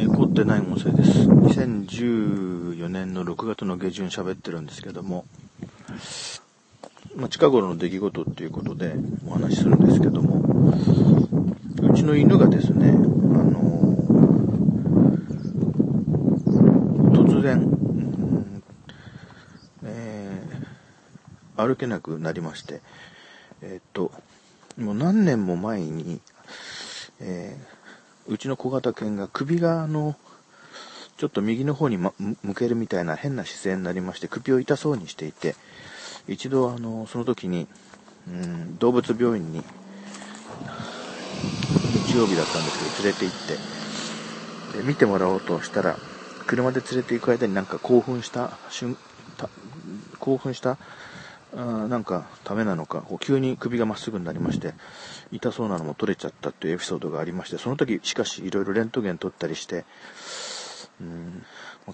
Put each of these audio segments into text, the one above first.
えー、凝ってない音声です。2014年の6月の下旬喋ってるんですけども、まあ、近頃の出来事っていうことでお話しするんですけども、うちの犬がですね、あのー、突然、え、歩けなくなりまして、え、っと、もう何年も前に、えー、うちの小型犬が首があの、ちょっと右の方に、ま、向けるみたいな変な姿勢になりまして、首を痛そうにしていて、一度あの、その時に、うん、動物病院に、日曜日だったんですけど、連れて行って、で、見てもらおうとしたら、車で連れて行く間になんか興奮した瞬、興奮したあなんかためなのか、こう急に首がまっすぐになりまして、痛そうなのも取れちゃったっていうエピソードがありまして、その時しかしいろいろレントゲン取ったりして、うん、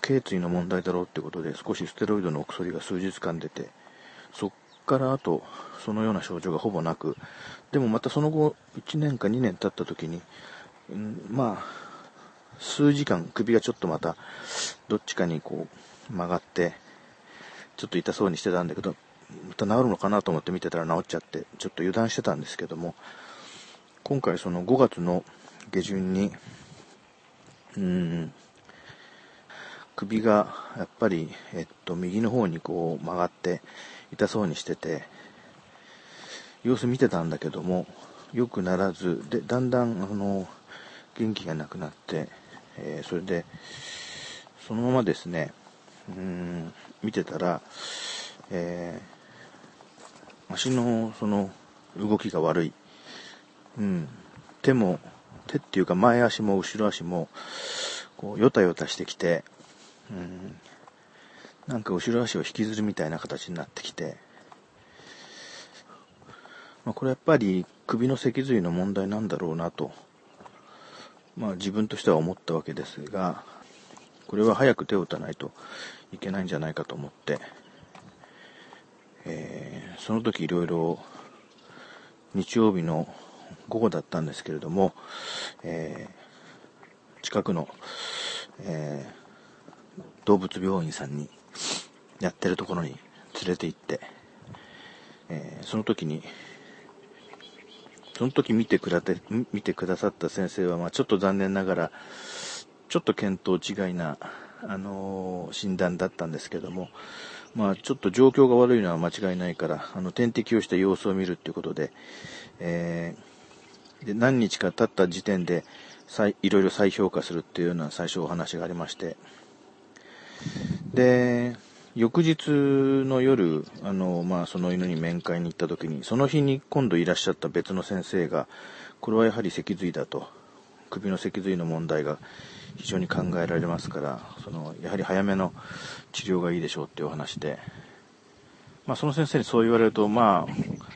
頸椎の問題だろうってことで少しステロイドのお薬が数日間出て、そっからあと、そのような症状がほぼなく、でもまたその後、1年か2年経った時に、うん、まあ、数時間首がちょっとまた、どっちかにこう曲がって、ちょっと痛そうにしてたんだけど、また治るのかなと思って見てたら治っちゃって、ちょっと油断してたんですけども、今回その5月の下旬に、うん、首がやっぱり、えっと、右の方にこう曲がって痛そうにしてて、様子見てたんだけども、良くならず、で、だんだん、あの、元気がなくなって、えー、それで、そのままですね、うん、見てたら、えー足のその動きが悪い。うん。手も、手っていうか前足も後ろ足も、こう、よたよたしてきて、うん。なんか後ろ足を引きずるみたいな形になってきて、まあ、これやっぱり首の脊髄の問題なんだろうなと、まあ自分としては思ったわけですが、これは早く手を打たないといけないんじゃないかと思って、えー、その時いろいろ日曜日の午後だったんですけれども、えー、近くの、えー、動物病院さんにやってるところに連れて行って、えその時にその時見てくて、見てくださった先生は、まあ、ちょっと残念ながら、ちょっと見当違いな、あの、診断だったんですけども、まあ、ちょっと状況が悪いのは間違いないから、あの、点滴をした様子を見るっていうことで、えー、で、何日か経った時点で、再、いろいろ再評価するっていうような最初お話がありまして、で、翌日の夜、あの、まあ、その犬に面会に行った時に、その日に今度いらっしゃった別の先生が、これはやはり脊髄だと、首の脊髄の問題が非常に考えられますから、その、やはり早めの治療がいいでしょうっていうお話で、まあその先生にそう言われると、まあ、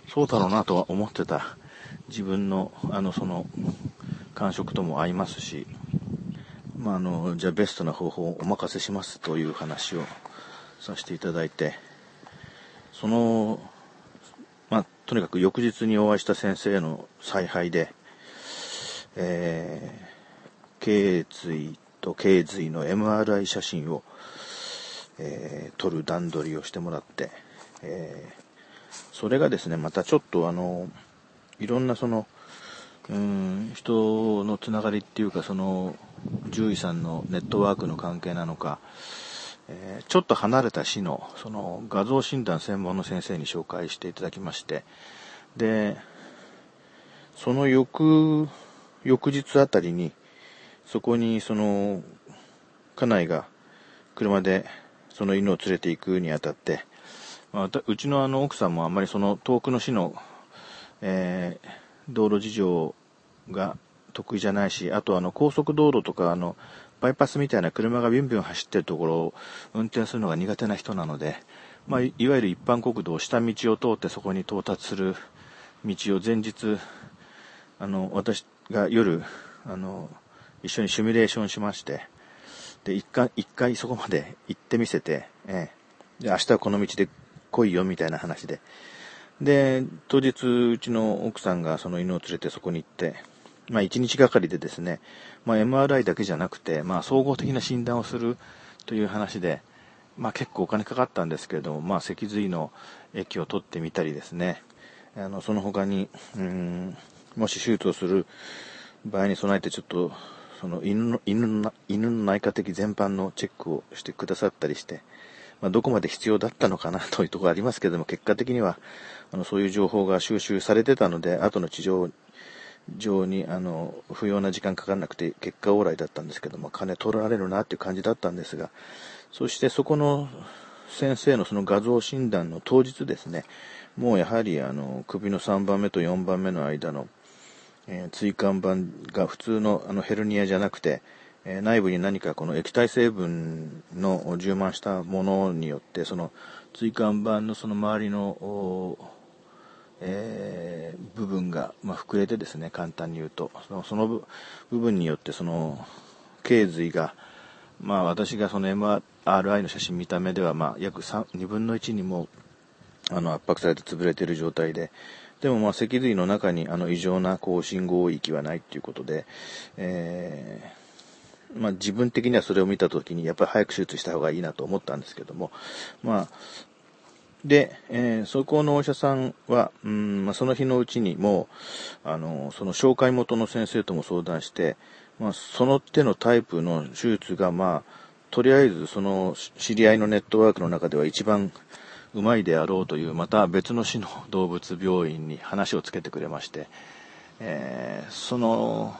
そうだろうなとは思ってた。自分の、あの、その、感触とも合いますし、まああの、じゃあベストな方法をお任せしますという話をさせていただいて、その、まあ、とにかく翌日にお会いした先生の采配で、えー、頸椎と頸髄の MRI 写真を、えー、撮る段取りをしてもらって、えー、それがですね、またちょっとあの、いろんなその、うん、人のつながりっていうか、その、獣医さんのネットワークの関係なのか、えー、ちょっと離れた市の、その画像診断専門の先生に紹介していただきまして、で、その翌、翌日あたりに、そこに、その、家内が車でその犬を連れて行くにあたって、まあ、うちのあの奥さんもあんまりその遠くの市の、えー、道路事情が得意じゃないし、あとあの高速道路とかあのバイパスみたいな車がビュンビュン走ってるところを運転するのが苦手な人なので、まあ、いわゆる一般国道、下道を通ってそこに到達する道を前日、あの、私が夜、あの、一緒にシミュレーションしまして、で、一回、一回そこまで行ってみせて、ええ、で、明日はこの道で来いよ、みたいな話で。で、当日、うちの奥さんがその犬を連れてそこに行って、まあ、1日がかりでですね、まあ、MRI だけじゃなくて、まあ、総合的な診断をするという話で、まあ、結構お金かかったんですけれども、まあ、脊髄の液を取ってみたりですね、あの、その他に、うん、もし手術をする場合に備えてちょっと、その犬の、犬の、犬の内科的全般のチェックをしてくださったりして、まあ、どこまで必要だったのかなというところありますけれども、結果的には、あの、そういう情報が収集されてたので、後の治療上に、あの、不要な時間かからなくて、結果往来だったんですけども、金取られるなっていう感じだったんですが、そしてそこの先生のその画像診断の当日ですね、もうやはりあの、首の3番目と4番目の間の、え、椎間板が普通のあのヘルニアじゃなくて、えー、内部に何かこの液体成分の充満したものによって、その椎間板のその周りの、えー、部分が、まあ、膨れてですね、簡単に言うと、そのその部分によってその、頸髄が、まあ私がその MRI の写真見た目では、まあ約、2分の1にも、あの圧迫されて潰れている状態で、でもまあ脊髄の中にあの異常なこう信号域はないっていうことで、えー、まあ自分的にはそれを見たときにやっぱり早く手術した方がいいなと思ったんですけども、まあ、で、えー、そこのお医者さんは、うんまあ、その日のうちにもう、あの、その紹介元の先生とも相談して、まあ、その手のタイプの手術が、まあ、とりあえずその知り合いのネットワークの中では一番うまいであろうという、また別の市の動物病院に話をつけてくれまして、えー、その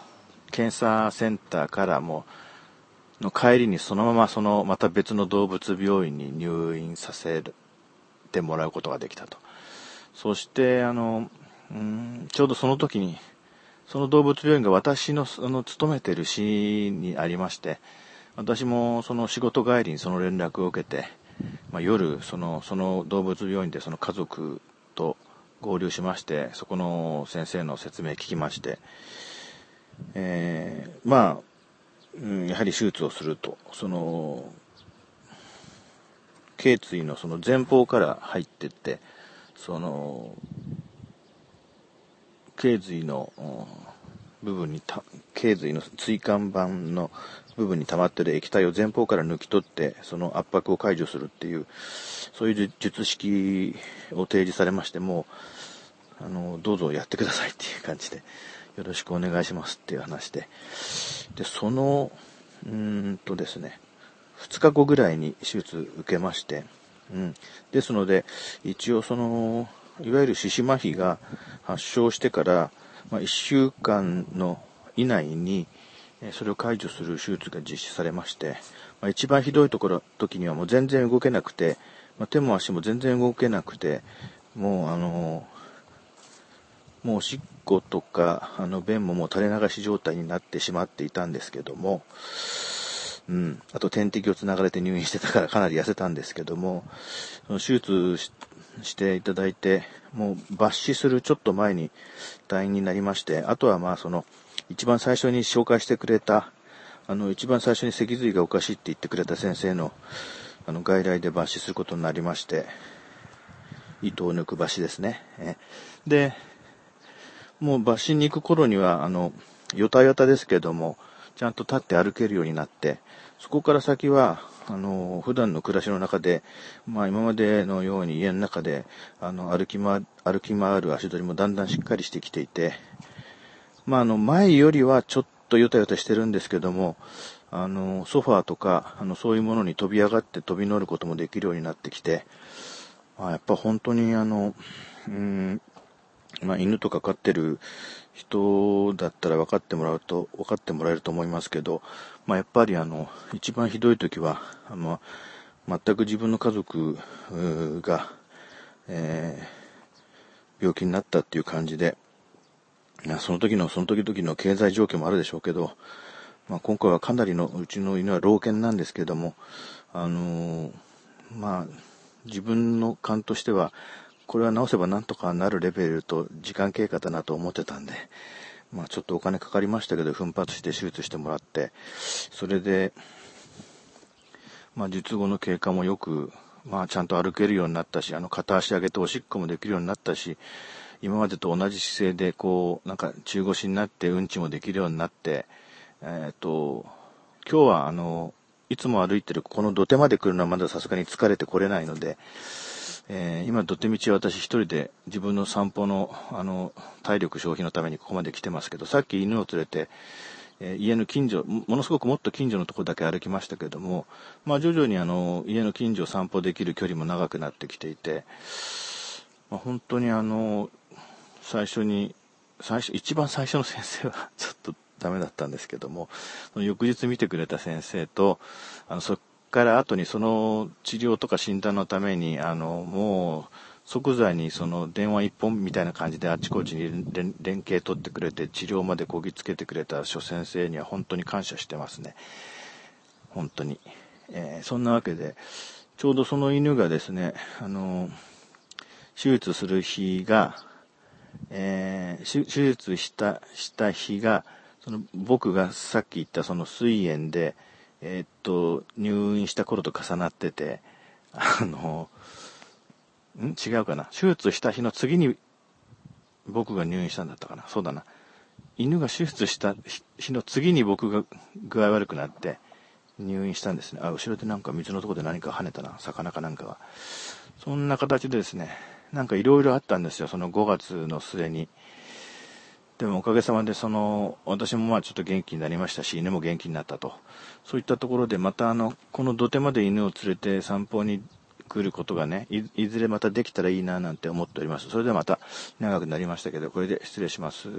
検査センターからも、の帰りにそのままそのまた別の動物病院に入院させてもらうことができたと。そして、あのう、んちょうどその時に、その動物病院が私のあの勤めてる市にありまして、私もその仕事帰りにその連絡を受けて、まあ、夜その、その動物病院でその家族と合流しまして、そこの先生の説明聞きまして、えー、まあ、うん、やはり手術をすると、その、頸椎のその前方から入ってって、その、頸髄の部分にた、頸髄の椎間板の部分に溜まってる液体を前方から抜き取って、その圧迫を解除するっていう、そういう術式を提示されまして、もあの、どうぞやってくださいっていう感じで、よろしくお願いしますっていう話で。で、その、うんとですね、2日後ぐらいに手術受けまして、うん。ですので、一応その、いわゆる四肢麻痺が発症してから、まあ、1週間の以内に、それを解除する手術が実施されまして、まあ、一番ひどいところ、時にはもう全然動けなくて、まあ、手も足も全然動けなくて、もうあの、もうおしっことか、あの、便ももう垂れ流し状態になってしまっていたんですけども、うん、あと点滴をつながれて入院してたからかなり痩せたんですけども、その手術していただいて、もう抜歯するちょっと前に退院になりまして、あとはまあその、一番最初に紹介してくれた、あの、一番最初に脊髄がおかしいって言ってくれた先生の、あの、外来で抜歯することになりまして、糸を抜く抜歯ですね。で、もう抜歯に行く頃には、あの、よたよたですけども、ちゃんと立って歩けるようになって、そこから先は、あの、普段の暮らしの中で、まあ今までのように家の中で、あの、歩き回、歩き回る足取りもだんだんしっかりしてきていて、まああの、前よりはちょっとヨタヨタしてるんですけども、あの、ソファーとか、あの、そういうものに飛び上がって飛び乗ることもできるようになってきて、まあ、やっぱ本当にあの、うん、まあ、犬とか飼ってる人だったら分かってもらうと、分かってもらえると思いますけど、まあ、やっぱりあの、一番ひどい時は、あの、全く自分の家族が、えー、病気になったっていう感じで、その時の、その時々の経済状況もあるでしょうけど、まあ、今回はかなりの、うちの犬は老犬なんですけども、あのー、まあ、自分の勘としては、これは直せばなんとかなるレベルと時間経過だなと思ってたんで、まあちょっとお金かかりましたけど、奮発して手術してもらって、それで、まあ術後の経過もよく、まあちゃんと歩けるようになったし、あの片足上げておしっこもできるようになったし、今までと同じ姿勢で、こう、なんか中腰になってうんちもできるようになって、えっ、ー、と、今日はあの、いつも歩いてるこの土手まで来るのはまださすがに疲れてこれないので、えー、今土手道は私一人で自分の散歩の、あの、体力消費のためにここまで来てますけど、さっき犬を連れて、えー、家の近所、ものすごくもっと近所のとこだけ歩きましたけども、まあ徐々にあの、家の近所を散歩できる距離も長くなってきていて、まあ、本当にあの、最初に、最初、一番最初の先生は ちょっとダメだったんですけども、その翌日見てくれた先生と、あの、そっから後にその治療とか診断のために、あの、もう、即座にその電話一本みたいな感じであちこちに連携取ってくれて治療までこぎつけてくれた諸先生には本当に感謝してますね。本当に。えー、そんなわけで、ちょうどその犬がですね、あの、手術する日が、えー、手術した、した日が、その僕がさっき言ったその膵炎で、えー、っと、入院した頃と重なってて、あの、ん？違うかな？手術した日の次に僕が入院したんだったかな？そうだな。犬が手術した日の次に僕が具合悪くなって入院したんですね。あ、後ろでなんか水のとこで何か跳ねたな？魚かなんかが。そんな形でですね、なんかいろいろあったんですよ。その5月の末に。でもおかげさまでその、私もまあちょっと元気になりましたし、犬も元気になったと。そういったところでまたあの、この土手まで犬を連れて散歩に来ることがねい、いずれまたできたらいいななんて思っております。それではまた長くなりましたけど、これで失礼します。